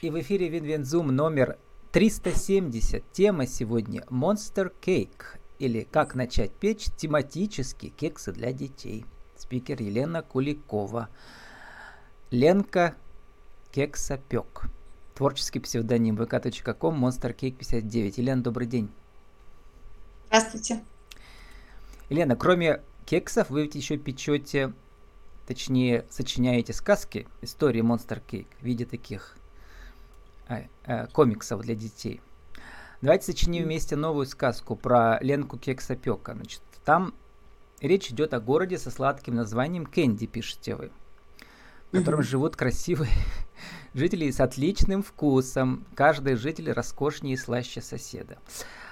И в эфире Win-Win Zoom номер 370. Тема сегодня Monster Cake или как начать печь тематические кексы для детей. Спикер Елена Куликова. Ленка Кексопек. Творческий псевдоним vk.com Monster Cake 59. Елена, добрый день. Здравствуйте. Елена, кроме кексов вы ведь еще печете, точнее, сочиняете сказки, истории Monster Cake в виде таких комиксов для детей. Давайте сочиним вместе новую сказку про Ленку Кексопека. Значит, там речь идет о городе со сладким названием Кэнди, пишете вы, в котором живут красивые жители с отличным вкусом. Каждый житель роскошнее и слаще соседа.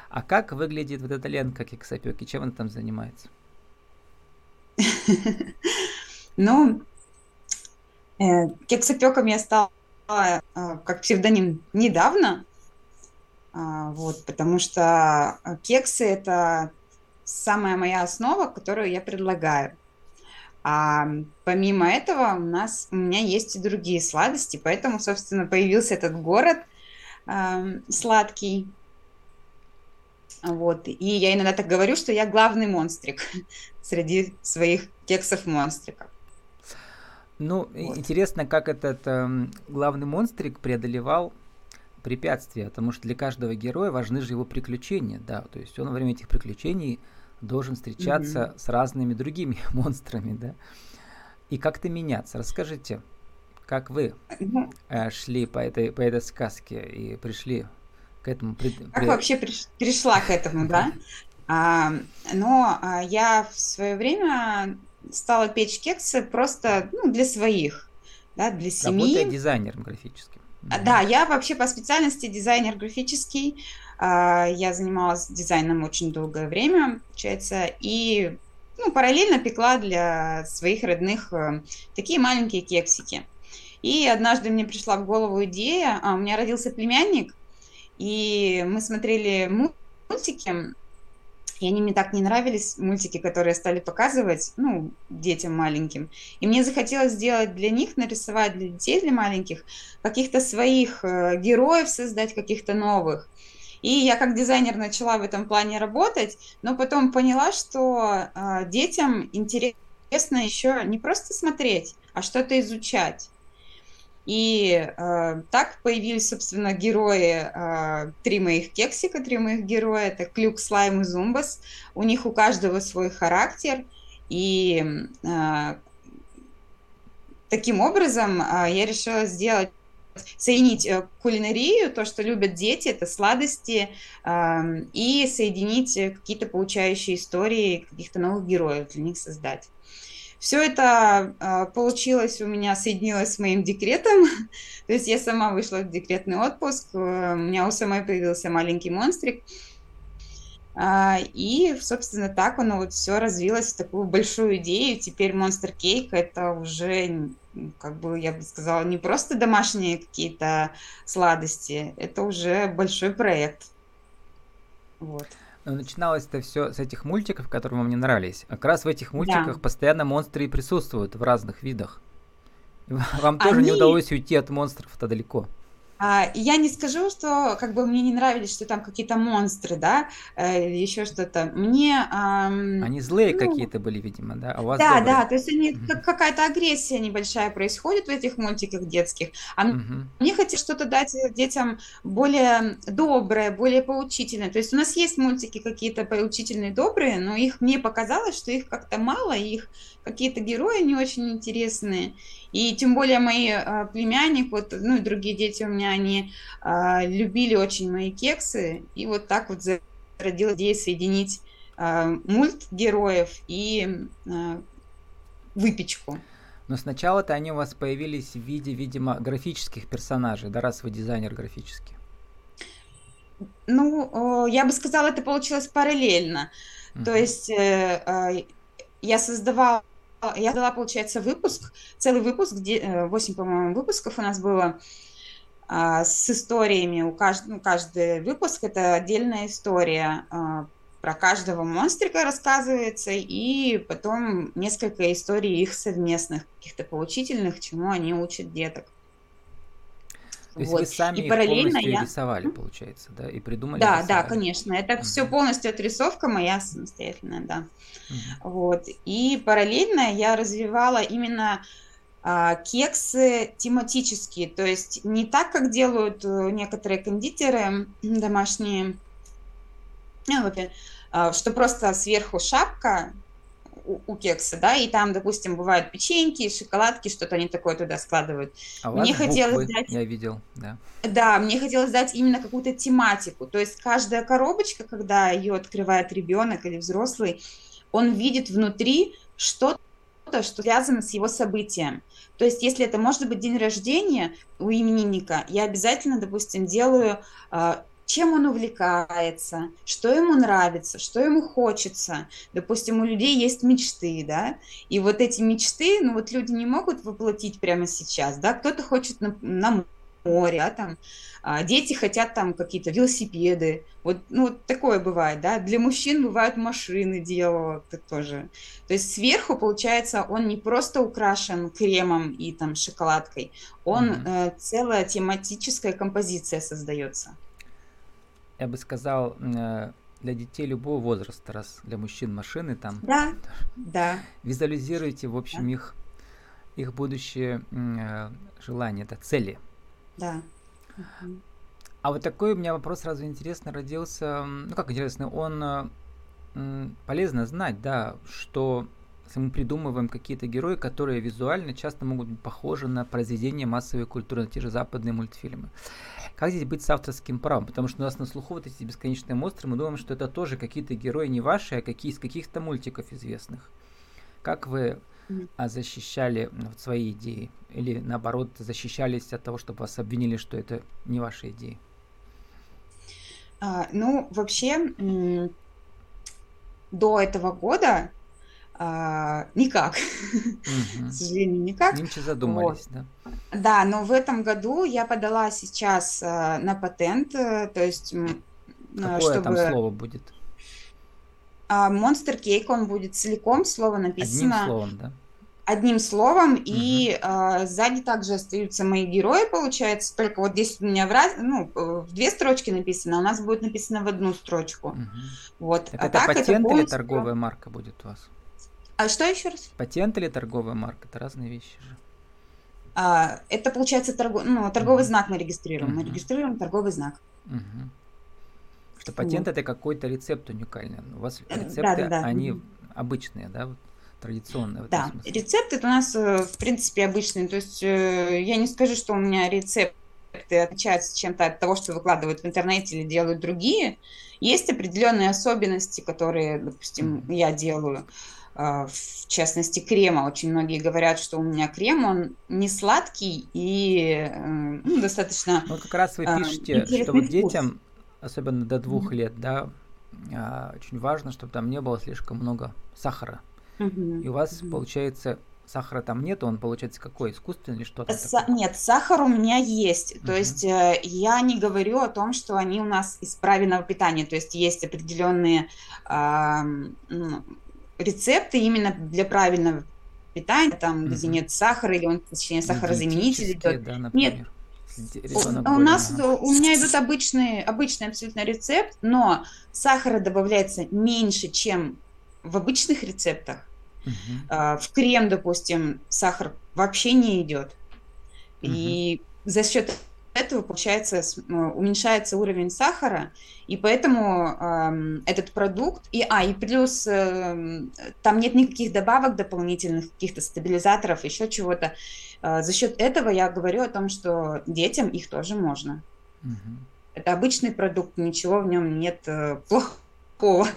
А как выглядит вот эта Ленка Кексопек и чем она там занимается? Ну, э, кексопеком я стала э, как псевдоним недавно, а, вот, потому что кексы – это самая моя основа, которую я предлагаю. А помимо этого у нас у меня есть и другие сладости, поэтому, собственно, появился этот город э, сладкий, вот. И я иногда так говорю, что я главный монстрик среди своих кексов-монстриков. Ну, вот. интересно, как этот э, главный монстрик преодолевал препятствия, потому что для каждого героя важны же его приключения, да, то есть он во время этих приключений должен встречаться mm-hmm. с разными другими монстрами, да, и как-то меняться. Расскажите, как вы э, шли по этой, по этой сказке и пришли к этому? Как вообще приш, пришла к этому, да? А, но а, я в свое время стала печь кексы просто ну, для своих, да, для семьи. Работая дизайнером графическим. А, да, я вообще по специальности дизайнер графический. А, я занималась дизайном очень долгое время, получается, и ну, параллельно пекла для своих родных э, такие маленькие кексики. И однажды мне пришла в голову идея, а у меня родился племянник, и мы смотрели мультики, и они мне так не нравились, мультики, которые стали показывать, ну, детям маленьким. И мне захотелось сделать для них, нарисовать для детей, для маленьких, каких-то своих э, героев создать, каких-то новых. И я как дизайнер начала в этом плане работать, но потом поняла, что э, детям интересно еще не просто смотреть, а что-то изучать. И э, так появились, собственно, герои, э, три моих кексика, три моих героя, это Клюк, Слайм и Зумбас. У них у каждого свой характер, и э, таким образом э, я решила сделать соединить э, кулинарию, то, что любят дети, это сладости, э, и соединить какие-то получающие истории, каких-то новых героев для них создать. Все это э, получилось у меня, соединилось с моим декретом. То есть я сама вышла в декретный отпуск, у меня у самой появился маленький монстрик. А, и, собственно, так оно вот все развилось в такую большую идею. Теперь Monster Cake это уже, как бы я бы сказала, не просто домашние какие-то сладости, это уже большой проект. Вот. Но начиналось это все с этих мультиков, которые вам не нравились. Как раз в этих мультиках да. постоянно монстры и присутствуют в разных видах. Вам тоже Они... не удалось уйти от монстров-то далеко. А, я не скажу, что как бы мне не нравились, что там какие-то монстры, да, э, еще что-то. Мне... Эм, они злые ну, какие-то были, видимо, да? А у вас да, добрые. да, то есть они, как, какая-то агрессия небольшая происходит в этих мультиках детских. А угу. мне хотелось что-то дать детям более доброе, более поучительное. То есть у нас есть мультики какие-то поучительные, добрые, но их мне показалось, что их как-то мало, их какие-то герои не очень интересные. И тем более мои э, племянник, вот, ну и другие дети у меня, они э, любили очень мои кексы. И вот так вот зародилась идея соединить э, мульт героев и э, выпечку. Но сначала-то они у вас появились в виде, видимо, графических персонажей, да, раз вы дизайнер графический. Ну, я бы сказала, это получилось параллельно. Uh-huh. То есть э, я создавала я дала, получается, выпуск, целый выпуск, где 8, э, по-моему, выпусков у нас было а, с историями. У каждого, ну, каждый выпуск это отдельная история. А, про каждого монстрика рассказывается, и потом несколько историй их совместных, каких-то поучительных, чему они учат деток. То есть вот. вы сами и параллельно полностью я... рисовали, получается, да, и придумали. Да, рисовали. да, конечно. Это угу. все полностью отрисовка моя самостоятельная, да. Угу. Вот. И параллельно я развивала именно а, кексы тематические, то есть не так, как делают э, некоторые кондитеры домашние, ну, а, что просто сверху шапка у, у кекса, да, и там, допустим, бывают печеньки, шоколадки, что-то они такое туда складывают. А мне хотелось дать... Я видел, да. Да, мне хотелось дать именно какую-то тематику, то есть каждая коробочка, когда ее открывает ребенок или взрослый, он видит внутри что-то, что связано с его событием. То есть, если это может быть день рождения у именинника, я обязательно, допустим, делаю а, чем он увлекается, что ему нравится, что ему хочется. Допустим, у людей есть мечты, да, и вот эти мечты, ну вот люди не могут воплотить прямо сейчас, да, кто-то хочет на, на море, а там а, дети хотят там какие-то велосипеды, вот, ну, вот такое бывает, да, для мужчин бывают машины делают тоже. То есть сверху, получается, он не просто украшен кремом и там шоколадкой, он mm-hmm. э, целая тематическая композиция создается. Я бы сказал, э, для детей любого возраста, раз для мужчин машины там. Да, да. Визуализируйте, в общем, да. их, их будущее э, желания, это цели. Да. А вот такой у меня вопрос сразу интересно родился. Ну как интересно, он э, полезно знать, да, что мы придумываем какие-то герои, которые визуально часто могут быть похожи на произведения массовой культуры, на те же западные мультфильмы. Как здесь быть с авторским правом? Потому что у нас на слуху вот эти бесконечные монстры, мы думаем, что это тоже какие-то герои не ваши, а какие из каких-то мультиков известных. Как вы а защищали вот, свои идеи? Или наоборот защищались от того, чтобы вас обвинили, что это не ваши идеи? А, ну, вообще, до этого года а, никак. Угу. К сожалению, никак. Ничего задумались, вот. да? Да, но в этом году я подала сейчас а, на патент, э, то есть... Какое чтобы... там слово будет? Monster Cake, он будет целиком, слово написано... Одним словом, да? Одним словом, угу. и а, сзади также остаются мои герои, получается, только вот здесь у меня в, раз, ну, в две строчки написано, а у нас будет написано в одну строчку. Угу. Вот. Так а это так патент это полностью... или торговая марка будет у вас? А что еще раз? Патент или торговая марка? Это разные вещи же. А, это получается торгов... ну, торговый угу. знак мы регистрируем. Угу. Мы регистрируем торговый знак. Угу. Что патент вот. это какой-то рецепт уникальный. У вас э, рецепты, да, да, да. они обычные, да? традиционные. В да, рецепты это у нас, э, в принципе, обычные. То есть э, я не скажу, что у меня рецепты отличаются чем-то от того, что выкладывают в интернете или делают другие. Есть определенные особенности, которые, допустим, я делаю. А, в частности, крема. Очень многие говорят, что у меня крем, он не сладкий и ну, достаточно... Ну, как раз вы а, пишете, что вот детям, особенно до двух mm-hmm. лет, да, а, очень важно, чтобы там не было слишком много сахара. Mm-hmm. И у вас, mm-hmm. получается, сахара там нет, он получается какой, искусственный или что-то? Са- нет, сахар у меня есть. Uh-huh. То есть э, я не говорю о том, что они у нас из правильного питания. То есть есть определенные э, рецепты именно для правильного питания, там, mm-hmm. где нет сахара, или он, точнее, сахарозаменитель идет. Да, нет, у, у нас ага. у меня идут обычные, обычный абсолютно рецепт, но сахара добавляется меньше, чем в обычных рецептах. Угу. В крем, допустим, сахар вообще не идет. Угу. И за счет этого, получается, э, уменьшается уровень сахара, и поэтому э, этот продукт, и, а, и плюс э, там нет никаких добавок дополнительных, каких-то стабилизаторов, еще чего-то. Э, за счет этого я говорю о том, что детям их тоже можно. Угу. Это обычный продукт, ничего в нем нет э, плохого.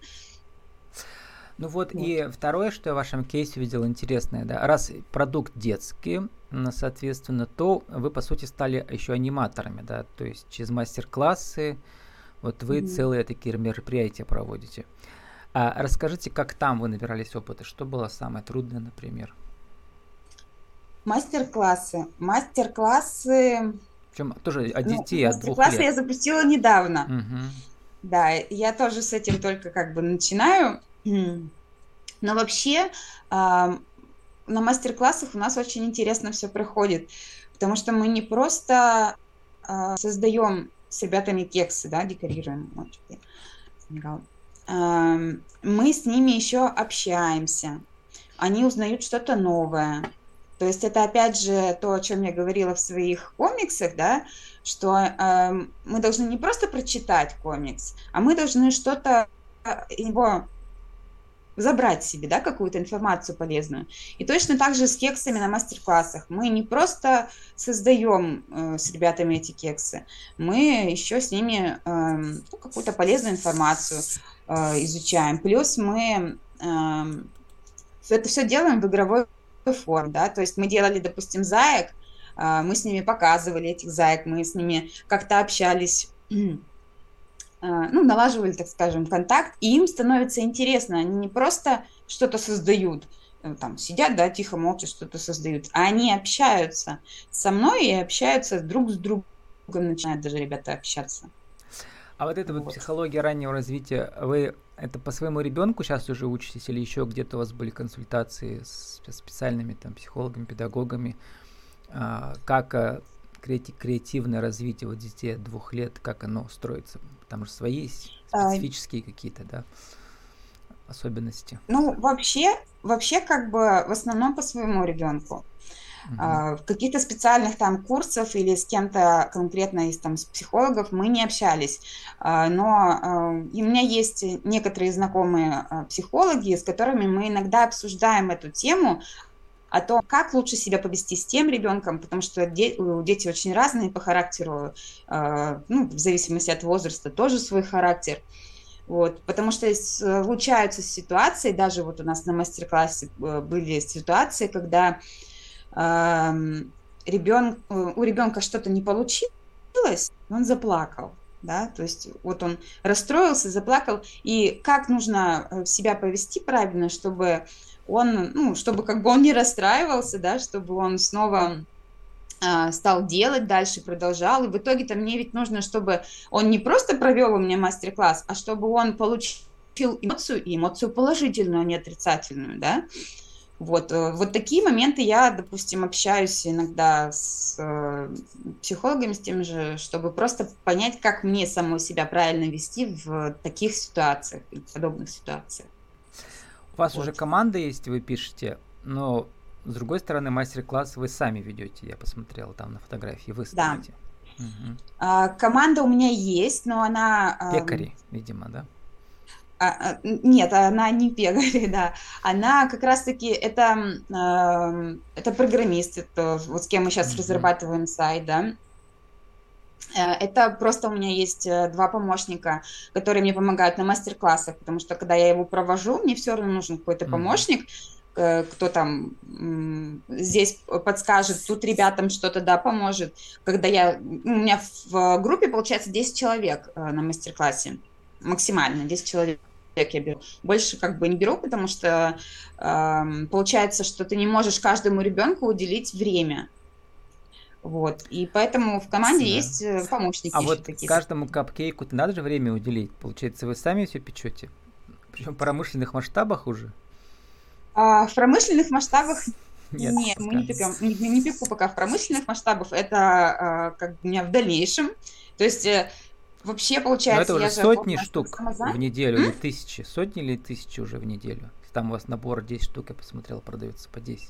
Ну вот, вот и второе, что я в вашем кейсе видел интересное, да, раз продукт детский, соответственно, то вы по сути стали еще аниматорами, да, то есть через мастер-классы, вот вы mm-hmm. целые такие мероприятия проводите. А расскажите, как там вы набирались опыта, что было самое трудное, например? Мастер-классы, мастер-классы. Причем тоже от ну, детей, ну, от двух лет. Мастер-классы я запустила недавно. Угу. Да, я тоже с этим только как бы начинаю. Но вообще на мастер-классах у нас очень интересно все проходит, потому что мы не просто э, создаем с ребятами кексы, да, декорируем. Э, мы с ними еще общаемся. Они узнают что-то новое. То есть это опять же то, о чем я говорила в своих комиксах, да, что э, мы должны не просто прочитать комикс, а мы должны что-то его забрать себе, да, какую-то информацию полезную. И точно так же с кексами на мастер-классах. Мы не просто создаем э, с ребятами эти кексы, мы еще с ними э, какую-то полезную информацию э, изучаем. Плюс мы э, это все делаем в игровой форме, да, то есть мы делали, допустим, заек, э, мы с ними показывали этих заек, мы с ними как-то общались ну, налаживали, так скажем, контакт, и им становится интересно. Они не просто что-то создают, э, там сидят, да, тихо, молча что-то создают, а они общаются со мной и общаются друг с другом, начинают даже ребята общаться. А вот эта вот, вот психология раннего развития, вы это по своему ребенку сейчас уже учитесь или еще где-то у вас были консультации с специальными там психологами, педагогами, а, как э, креативное развитие вот детей двух лет, как оно строится? Там же свои а, специфические какие-то, да, особенности. Ну, вообще, вообще как бы в основном по своему ребенку. Uh-huh. А, в каких-то специальных там курсов или с кем-то конкретно из там с психологов мы не общались, а, но и у меня есть некоторые знакомые психологи, с которыми мы иногда обсуждаем эту тему, о том, как лучше себя повести с тем ребенком, потому что де- дети очень разные по характеру, э, ну, в зависимости от возраста тоже свой характер. Вот, потому что случаются ситуации, даже вот у нас на мастер-классе э, были ситуации, когда э, ребен, у ребенка что-то не получилось, он заплакал да, то есть вот он расстроился, заплакал, и как нужно э, себя повести правильно, чтобы он, ну, чтобы как бы он не расстраивался, да, чтобы он снова э, стал делать дальше, продолжал. И в итоге-то мне ведь нужно, чтобы он не просто провел у меня мастер-класс, а чтобы он получил эмоцию, и эмоцию положительную, а не отрицательную, да. Вот, э, вот такие моменты я, допустим, общаюсь иногда с э, психологами, с тем же, чтобы просто понять, как мне саму себя правильно вести в таких ситуациях, в подобных ситуациях. У вас вот. уже команда есть, вы пишете, но с другой стороны, мастер-класс вы сами ведете, я посмотрела там на фотографии, вы ставите. Да. Угу. А, команда у меня есть, но она... Пекари, а, видимо, да? А, а, нет, она не пекари, да. Она как раз-таки, это, это программист, это, вот с кем мы сейчас mm разрабатываем сайт, да. Э, это просто у меня есть э, два помощника, которые мне помогают на мастер-классах, потому что когда я его провожу, мне все равно нужен какой-то помощник, э, кто там здесь подскажет, тут ребятам что-то, да, поможет. Когда я... У меня в группе, получается, 10 человек на мастер-классе. Максимально 10 человек я беру. Больше как бы не беру, потому что э, получается, что ты не можешь каждому ребенку уделить время. Вот. И поэтому в команде да. есть э, помощники. А вот такие. каждому капкейку надо же время уделить. Получается, вы сами все печете? Причем в промышленных масштабах уже? А, в промышленных масштабах нет, Нет мы не, пекем, не, не пеку пока в промышленных масштабах. Это а, как у меня в дальнейшем. То есть э, вообще получается... Но это уже сотни штук в неделю М? или тысячи. Сотни или тысячи уже в неделю. Там у вас набор 10 штук, я посмотрел, продается по 10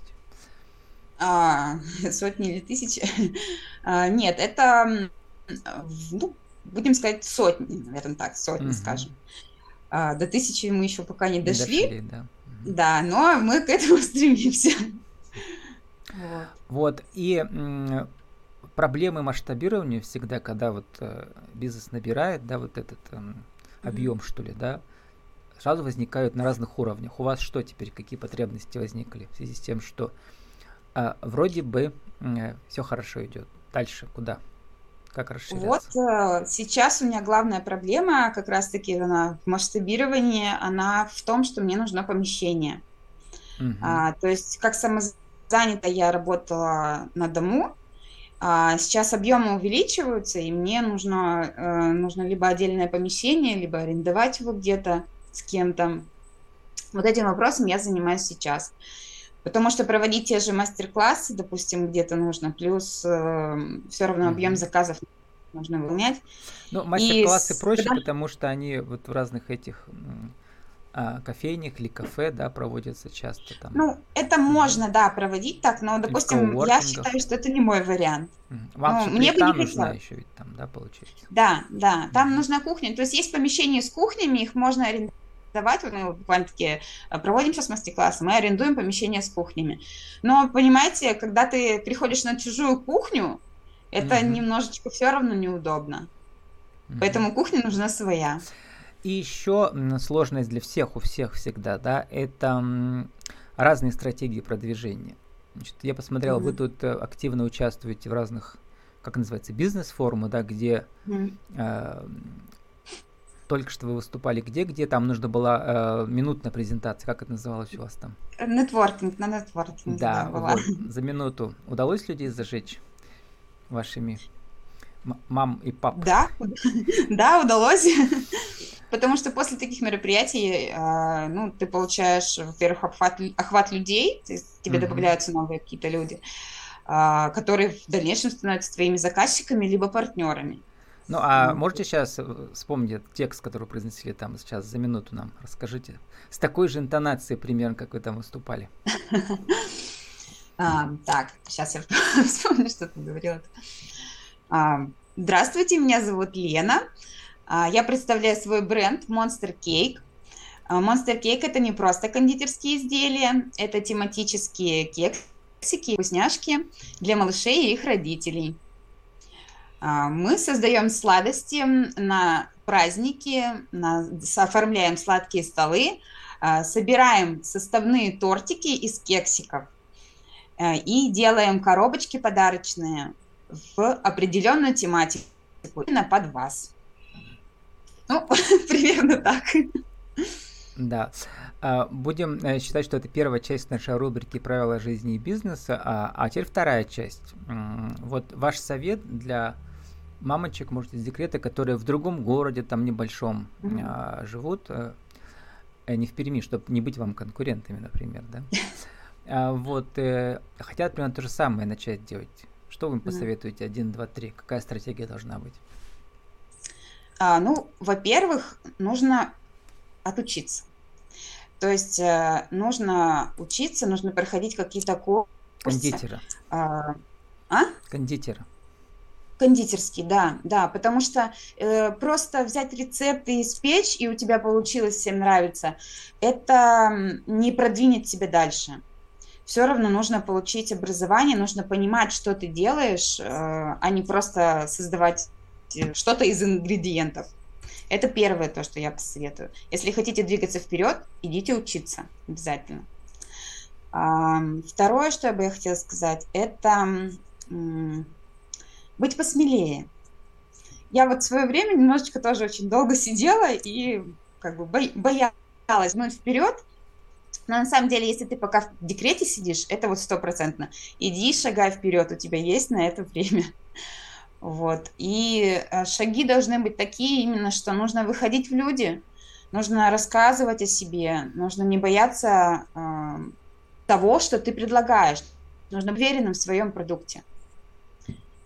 а, сотни или тысячи. А, нет, это, ну, будем сказать, сотни, наверное, так, сотни, угу. скажем. А, до тысячи мы еще пока не, не дошли. дошли да. да, но мы к этому стремимся. Вот. вот, и проблемы масштабирования всегда, когда вот э, бизнес набирает, да, вот этот э, объем, mm-hmm. что ли, да, сразу возникают на разных уровнях. У вас что теперь, какие потребности возникли в связи с тем, что а, вроде бы э, все хорошо идет. Дальше куда? Как расширяться? Вот э, сейчас у меня главная проблема, как раз-таки она в масштабировании, она в том, что мне нужно помещение. Угу. А, то есть как самозанятая я работала на дому, а сейчас объемы увеличиваются, и мне нужно, э, нужно либо отдельное помещение, либо арендовать его где-то с кем-то. Вот этим вопросом я занимаюсь сейчас. Потому что проводить те же мастер-классы, допустим, где-то нужно, плюс э, все равно объем заказов нужно выполнять. Ну, мастер-классы проще, когда... потому что они вот в разных этих а, кофейнях или кафе, да, проводятся часто там. Ну, это можно, да, проводить так, но, допустим, я считаю, что это не мой вариант. Вам ну, мне бы не нужна еще ведь там, да, получается? Да, да, там нужна кухня. То есть есть помещения с кухнями, их можно арендовать, мы буквально-таки э, проводим сейчас мастер-классы, мы арендуем помещения с кухнями. Но, понимаете, когда ты приходишь на чужую кухню, это mm-hmm. немножечко все равно неудобно. Mm-hmm. Поэтому кухня нужна своя. И еще сложность для всех, у всех всегда, да, это разные стратегии продвижения. Значит, я посмотрел, mm-hmm. вы тут э, активно участвуете в разных, как называется, бизнес-форумы, да, где mm-hmm. э, только что вы выступали, где, где там нужно была э, минутная презентация, как это называлось у вас там? Нетворкинг, на нетворкинг. Да, да вот, за минуту удалось людей зажечь вашими мам и пап? Да, да, удалось. Потому что после таких мероприятий, э, ну, ты получаешь, во-первых, охват, охват людей, есть тебе mm-hmm. добавляются новые какие-то люди, э, которые в дальнейшем становятся твоими заказчиками либо партнерами. Ну, а ну, можете сейчас вспомнить текст, который произнесли там сейчас за минуту нам? Расскажите. С такой же интонацией примерно, как вы там выступали. Так, сейчас я вспомню, что ты говорила. Здравствуйте, меня зовут Лена. А, я представляю свой бренд Monster Cake. А, Monster Cake это не просто кондитерские изделия, это тематические кексики, вкусняшки для малышей и их родителей. А, мы создаем сладости на праздники, на, оформляем сладкие столы, собираем составные тортики из кексиков и делаем коробочки подарочные в определенную тематику, именно под вас. Ну, примерно так. Да. А, будем э, считать, что это первая часть нашей рубрики «Правила жизни и бизнеса», а, а теперь вторая часть. Вот ваш совет для мамочек, может, из декрета, которые в другом городе, там небольшом, mm-hmm. живут, э, э, не в Перми, чтобы не быть вам конкурентами, например, да? А, вот, хотят примерно то же самое начать делать. Что вы им посоветуете? Один, два, три. Какая стратегия должна быть? А, ну, во-первых, нужно отучиться. То есть э, нужно учиться, нужно проходить какие-то курсы. Кондитера. А? а? Кондитера. Кондитерский, да, да, потому что э, просто взять рецепт и испечь, и у тебя получилось, всем нравится, это не продвинет тебя дальше. Все равно нужно получить образование, нужно понимать, что ты делаешь, э, а не просто создавать что-то из ингредиентов. Это первое то, что я посоветую. Если хотите двигаться вперед, идите учиться обязательно. Второе, что я бы хотела сказать, это быть посмелее. Я вот в свое время немножечко тоже очень долго сидела и как бы боялась гнуть вперед, но на самом деле, если ты пока в декрете сидишь, это вот стопроцентно. Иди, шагай вперед, у тебя есть на это время. Вот. И э, шаги должны быть такие именно, что нужно выходить в люди, нужно рассказывать о себе, нужно не бояться э, того, что ты предлагаешь, нужно быть уверенным в своем продукте.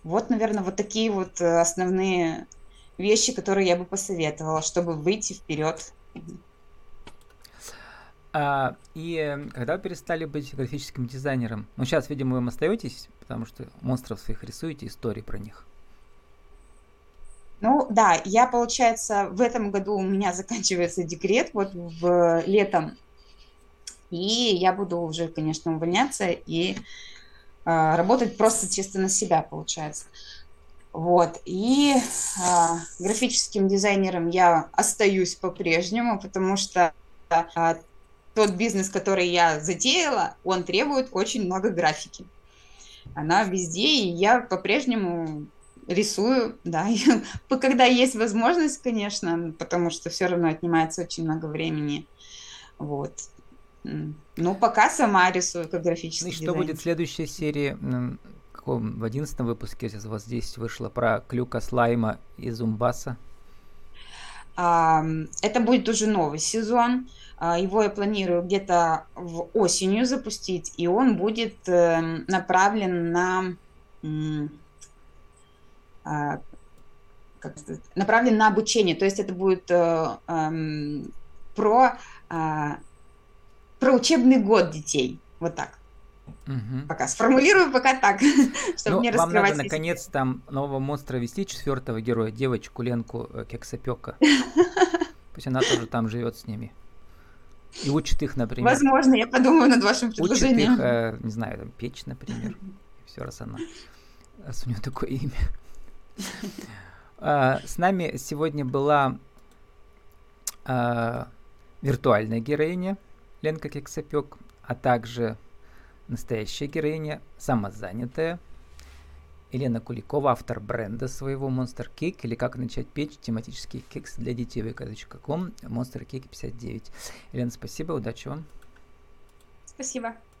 Вот, наверное, вот такие вот э, основные вещи, которые я бы посоветовала, чтобы выйти вперед. А, и э, когда вы перестали быть графическим дизайнером? Ну, сейчас, видимо, вы остаетесь, потому что монстров своих рисуете, истории про них. Ну да, я, получается, в этом году у меня заканчивается декрет, вот в летом, и я буду уже, конечно, увольняться и э, работать просто чисто на себя, получается. Вот, и э, графическим дизайнером я остаюсь по-прежнему, потому что э, тот бизнес, который я затеяла, он требует очень много графики. Она везде, и я по-прежнему рисую, да, когда есть возможность, конечно, потому что все равно отнимается очень много времени, вот. Ну, пока сама рисую как графический Ну и что дизайн. будет в следующей серии, каком, в одиннадцатом выпуске, у вас здесь вышло, про клюка слайма и зумбаса? Это будет уже новый сезон. А, его я планирую где-то в осенью запустить, и он будет эм, направлен на а, направлен на обучение, то есть это будет э, э, про, э, про учебный год детей, вот так. Угу. Пока сформулирую пока так, чтобы ну, не вам надо, наконец, там нового монстра вести, четвертого героя, девочку Ленку э, Кексопека. Пусть она тоже там живет с ними. И учит их, например. Возможно, я подумаю над вашим предложением. Учит их, э, не знаю, там, печь, например. Все, раз она, раз у нее такое имя. А, с нами сегодня была а, виртуальная героиня Ленка Кексопек, а также настоящая героиня, самозанятая, Елена Куликова, автор бренда своего Monster Cake или как начать печь тематический кекс для детей vk.com Monster Cake 59. Елена, спасибо, удачи вам. Спасибо.